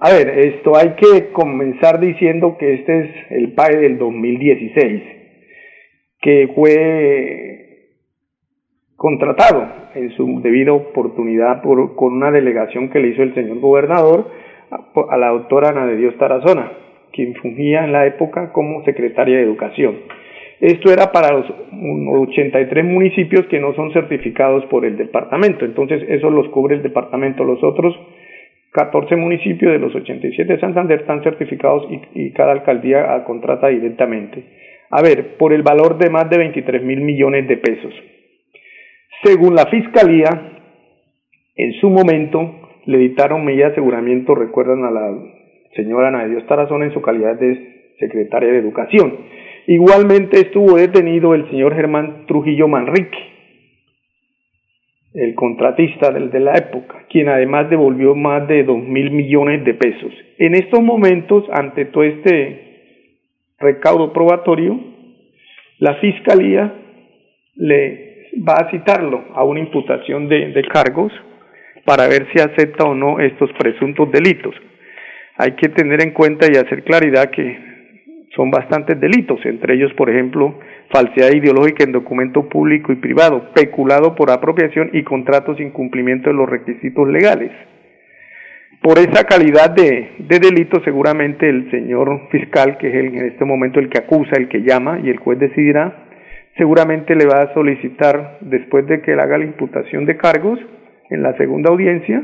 A ver, esto hay que comenzar diciendo que este es el PAE del 2016, que fue contratado en su debida oportunidad por, con una delegación que le hizo el señor gobernador a, la doctora Ana de Dios Tarazona, quien fungía en la época como secretaria de Educación. Esto era para los 83 municipios que no son certificados por el departamento, entonces eso los cubre el departamento. Los otros 14 municipios de los 87 de Santander están certificados y, cada alcaldía contrata directamente. A ver, por el valor de más de 23 mil millones de pesos. Según la Fiscalía, en su momento le dictaron medida de aseguramiento, recuerdan a la señora Ana de Dios Tarazona en su calidad de secretaria de Educación. Igualmente estuvo detenido el señor Germán Trujillo Manrique, el contratista del de la época, quien además devolvió más de dos mil millones de pesos. En estos momentos, ante todo este recaudo probatorio, la Fiscalía le va a citarlo a una imputación de, de cargos para ver si acepta o no estos presuntos delitos. Hay que tener en cuenta y hacer claridad que son bastantes delitos, entre ellos, por ejemplo, falsedad ideológica en documento público y privado, peculado por apropiación y contratos sin cumplimiento de los requisitos legales. Por esa calidad de, de delito, seguramente el señor fiscal, que es en este momento el que acusa, el que llama y el juez decidirá, seguramente le va a solicitar, después de que él haga la imputación de cargos en la segunda audiencia,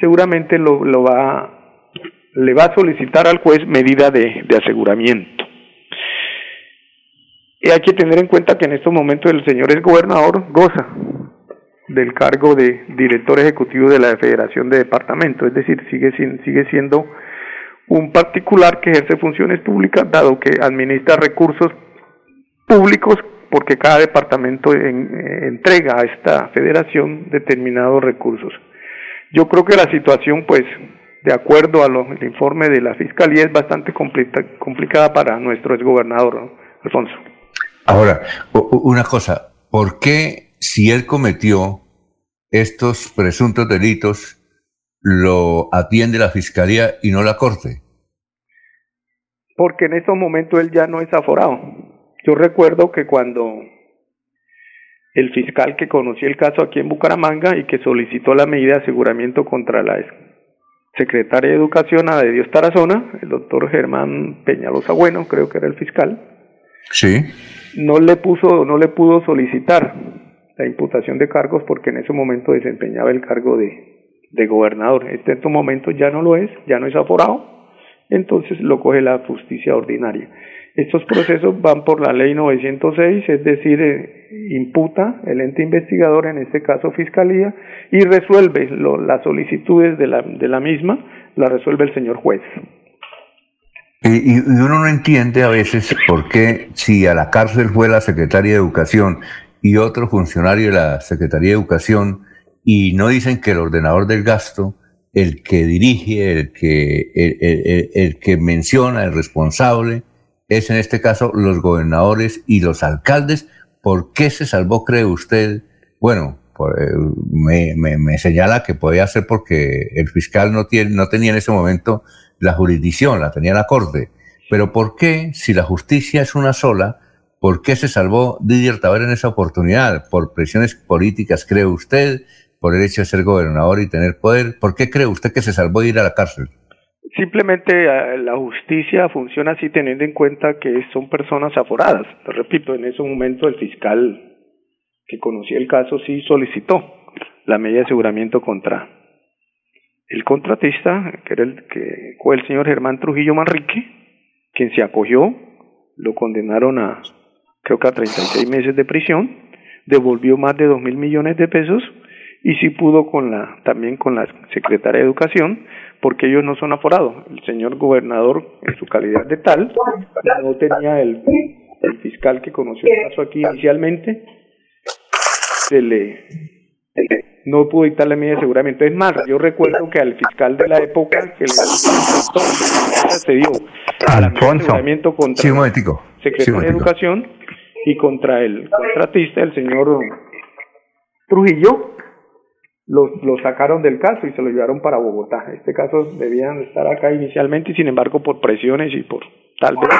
seguramente lo, va, le va a solicitar al juez medida de aseguramiento. Y hay que tener en cuenta que en estos momentos el señor es gobernador, goza del cargo de director ejecutivo de la Federación de Departamentos, es decir, sigue, sigue siendo un particular que ejerce funciones públicas, dado que administra recursos públicos porque cada departamento eh, entrega a esta federación determinados recursos. Yo creo que la situación, pues, de acuerdo al informe de la Fiscalía, es bastante complicada para nuestro exgobernador, Alfonso. Ahora, una cosa, ¿por qué si él cometió estos presuntos delitos, lo atiende la Fiscalía y no la Corte? Porque en estos momentos él ya no es aforado yo recuerdo que cuando el fiscal que conocía el caso aquí en Bucaramanga y que solicitó la medida de aseguramiento contra la secretaria de Educación, a de Dios Tarazona, el doctor Germán Peñalosa Bueno, creo que era el fiscal, sí. No le puso, no le pudo solicitar la imputación de cargos porque en ese momento desempeñaba el cargo de, de gobernador. Este en estos momentos ya no lo es, ya no es aforado, entonces lo coge la justicia ordinaria. Estos procesos van por la ley 906, es decir, eh, imputa el ente investigador, en este caso Fiscalía, y resuelve las solicitudes de la, de la misma, la resuelve el señor juez. Y, y, uno no entiende a veces por qué si a la cárcel fue la Secretaría de Educación y otro funcionario de la Secretaría de Educación y no dicen que el ordenador del gasto, el que dirige, el que, el, el que menciona, el responsable, es en este caso los gobernadores y los alcaldes. ¿Por qué se salvó, cree usted? Bueno, eh, me, me, señala que podía ser porque el fiscal no, tiene, no tenía en ese momento la jurisdicción, la tenía la corte. Pero ¿por qué, si la justicia es una sola, por qué se salvó Didier Taber en esa oportunidad? ¿Por presiones políticas, cree usted? ¿Por el hecho de ser gobernador y tener poder? ¿Por qué cree usted que se salvó de ir a la cárcel? Simplemente eh, la justicia funciona así teniendo en cuenta que son personas aforadas. Repito, en ese momento el fiscal que conocía el caso sí solicitó la medida de aseguramiento contra el contratista, que era el que fue el señor Germán Trujillo Manrique, quien se acogió, lo condenaron a creo que a 36 meses de prisión, devolvió más de dos mil millones de pesos y sí pudo con la también con la secretaria de Educación porque ellos no son aforados. El señor gobernador, en su calidad de tal, no tenía el, el fiscal que conoció el caso aquí inicialmente, se le no pudo dictarle medida de aseguramiento. Es más, yo recuerdo que al fiscal de la época que le se dio aseguramiento contra sí, el secretario de Educación y contra el contratista, el señor Trujillo, lo, lo sacaron del caso y se lo llevaron para Bogotá. Este caso debían estar acá inicialmente y sin embargo por presiones y por tal vez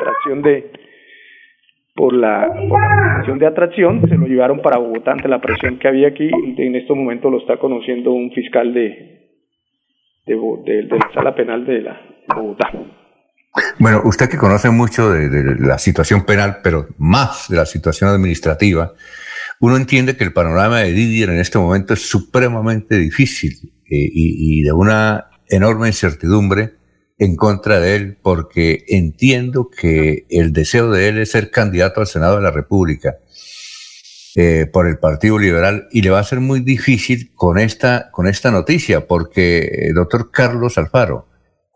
atracción de por la, por de atracción se lo llevaron para Bogotá ante la presión que había aquí en estos momentos lo está conociendo un fiscal de de, la sala penal de la Bogotá. Bueno, usted que conoce mucho de, la situación penal, pero más de la situación administrativa, uno entiende que el panorama de Didier en este momento es supremamente difícil eh, y, de una enorme incertidumbre en contra de él, porque entiendo que el deseo de él es ser candidato al Senado de la República eh, por el Partido Liberal y le va a ser muy difícil con esta, con esta noticia, porque, eh, doctor Carlos Alfaro,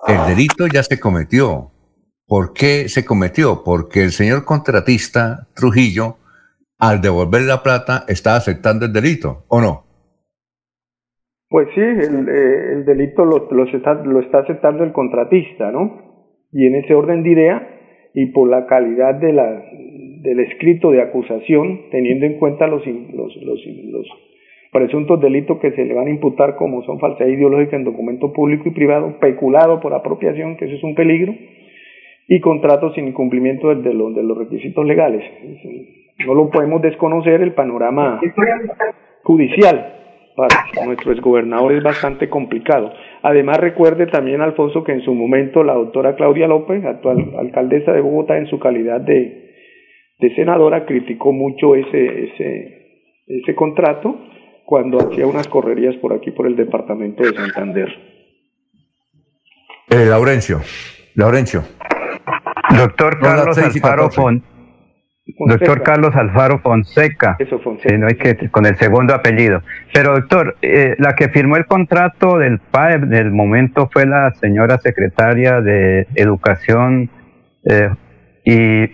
el delito ya se cometió. ¿Por qué se cometió? Porque el señor contratista Trujillo al devolver la plata está aceptando el delito, ¿o no? Pues sí, el, eh, el delito lo, lo, está, lo está aceptando el contratista, ¿no? Y en ese orden de idea, y por la calidad de la, del escrito de acusación, teniendo en cuenta los, los, los, los presuntos delitos que se le van a imputar, como son falsedad ideológica en documento público y privado, peculado por apropiación, que eso es un peligro, y contratos sin incumplimiento de, de, los, de los requisitos legales no lo podemos desconocer, el panorama judicial para nuestro exgobernador es bastante complicado. Además, recuerde también, Alfonso, que en su momento la doctora Claudia López, actual alcaldesa de Bogotá, en su calidad de, de senadora, criticó mucho ese, ese, ese contrato cuando hacía unas correrías por aquí, por el departamento de Santander. Eh, Laurencio, Laurencio. Doctor Carlos Alfaro Font Doctor Carlos Alfaro Fonseca. Eso, Fonseca. no hay que, con el segundo apellido. Pero, doctor, eh, la que firmó el contrato del PAE del momento fue la señora secretaria de Educación eh, y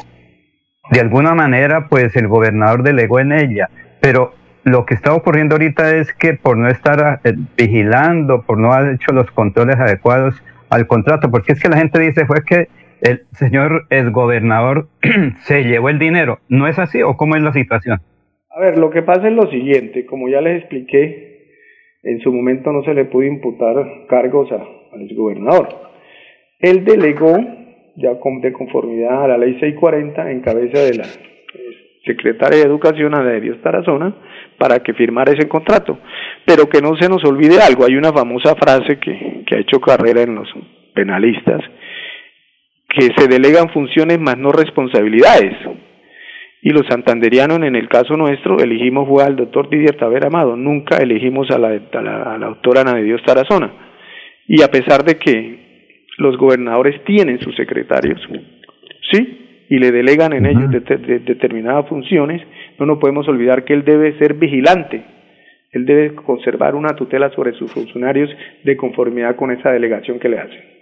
de alguna manera, pues el gobernador delegó en ella. Pero lo que está ocurriendo ahorita es que por no estar eh, vigilando, por no haber hecho los controles adecuados al contrato, porque es que la gente dice fue que el señor el gobernador se llevó el dinero. ¿No es así o cómo es la situación? A ver, lo que pasa es lo siguiente, como ya les expliqué, en su momento no se le pudo imputar cargos a, al gobernador. Él delegó, ya de conformidad a la ley 640, en cabeza de la secretaria de Educación, Ana de Dios Tarazona, para que firmara ese contrato. Pero que no se nos olvide algo, hay una famosa frase que, que ha hecho carrera en los penalistas, que se delegan funciones más no responsabilidades. Y los santanderianos, en el caso nuestro, elegimos fue al doctor Didier Taver Amado, nunca elegimos a la, a la, a la doctora Ana de Dios Tarazona. Y a pesar de que los gobernadores tienen sus secretarios, ¿sí? Y le delegan en ellos de, de, determinadas funciones, no nos podemos olvidar que él debe ser vigilante, él debe conservar una tutela sobre sus funcionarios de conformidad con esa delegación que le hacen.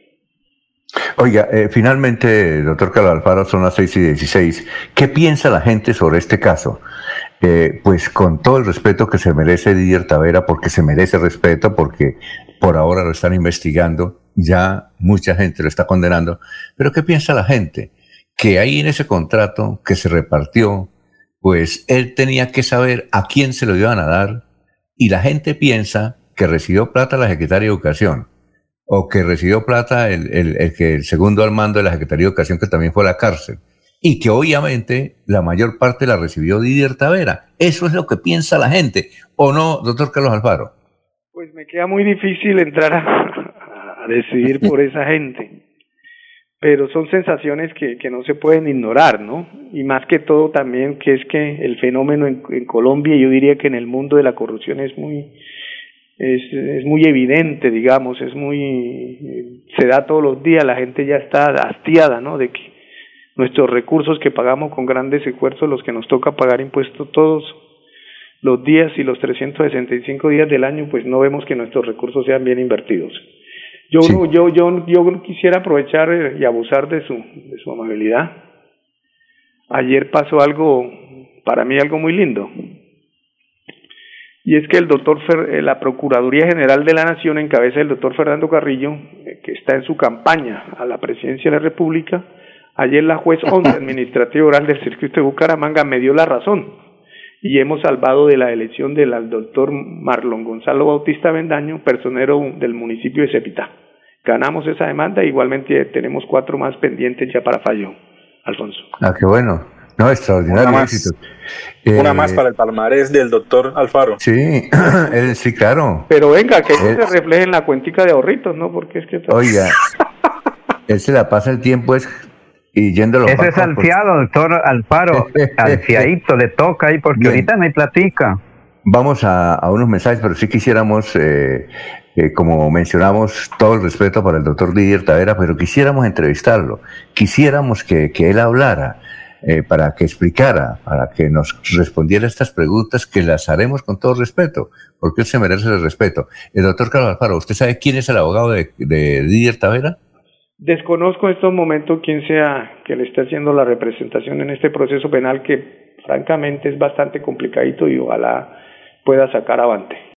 Oiga, eh, finalmente, doctor Carlos Alfaro, son las seis y dieciséis. ¿Qué piensa la gente sobre este caso? Eh, pues con todo el respeto que se merece Didier Tavera, porque se merece respeto, porque por ahora lo están investigando, ya mucha gente lo está condenando, pero ¿qué piensa la gente? Que ahí en ese contrato que se repartió, pues él tenía que saber a quién se lo iban a dar, y la gente piensa que recibió plata la Secretaría de Educación o que recibió plata el, el, el, que el segundo al mando de la Secretaría de Educación, que también fue a la cárcel, y que obviamente la mayor parte la recibió Didier Tavera. Eso es lo que piensa la gente, ¿o no, doctor Carlos Alfaro? Pues me queda muy difícil entrar a, a decidir por esa gente, pero son sensaciones que, que no se pueden ignorar, ¿no? Y más que todo también que es que el fenómeno en, en Colombia, yo diría que en el mundo de la corrupción es muy es, es muy evidente, digamos, es muy, se da todos los días, la gente ya está hastiada, ¿no? De que nuestros recursos que pagamos con grandes esfuerzos, los que nos toca pagar impuestos todos los días y los 365 días del año, pues no vemos que nuestros recursos sean bien invertidos. Yo, sí. yo, yo, yo quisiera aprovechar y abusar de su, de su amabilidad. Ayer pasó algo, para mí algo muy lindo y es que el doctor Fer, eh, la Procuraduría General de la Nación en cabeza del doctor Fernando Carrillo, eh, que está en su campaña a la presidencia de la República, ayer la juez 11 administrativa oral del circuito de Bucaramanga me dio la razón y hemos salvado de la elección del doctor Marlon Gonzalo Bautista Bendaño, personero del municipio de Cepita. Ganamos esa demanda, igualmente tenemos cuatro más pendientes ya para fallo, Alfonso. Ah, qué bueno. No, extraordinario una más, Una eh, más para el palmarés del doctor Alfaro. Sí, sí, claro. Pero venga, que se refleje en la cuentica de ahorritos, ¿no? Porque es que... Oiga, él se la pasa el tiempo es y yendo los Ese es alfiado, doctor Alfaro. Alfiadito, le toca ahí porque ahorita no hay platica. Vamos a, unos mensajes, pero sí quisiéramos, eh, eh, como mencionamos, todo el respeto para el doctor Didier Tavera, pero quisiéramos entrevistarlo, quisiéramos que, que él hablara, eh, para que explicara, para que nos respondiera estas preguntas que las haremos con todo respeto, porque él se merece el respeto. El doctor Carlos Alfaro, ¿usted sabe quién es el abogado de, de Tavera? Desconozco en estos momentos quién sea que le esté haciendo la representación en este proceso penal que francamente es bastante complicadito y ojalá pueda sacar avante.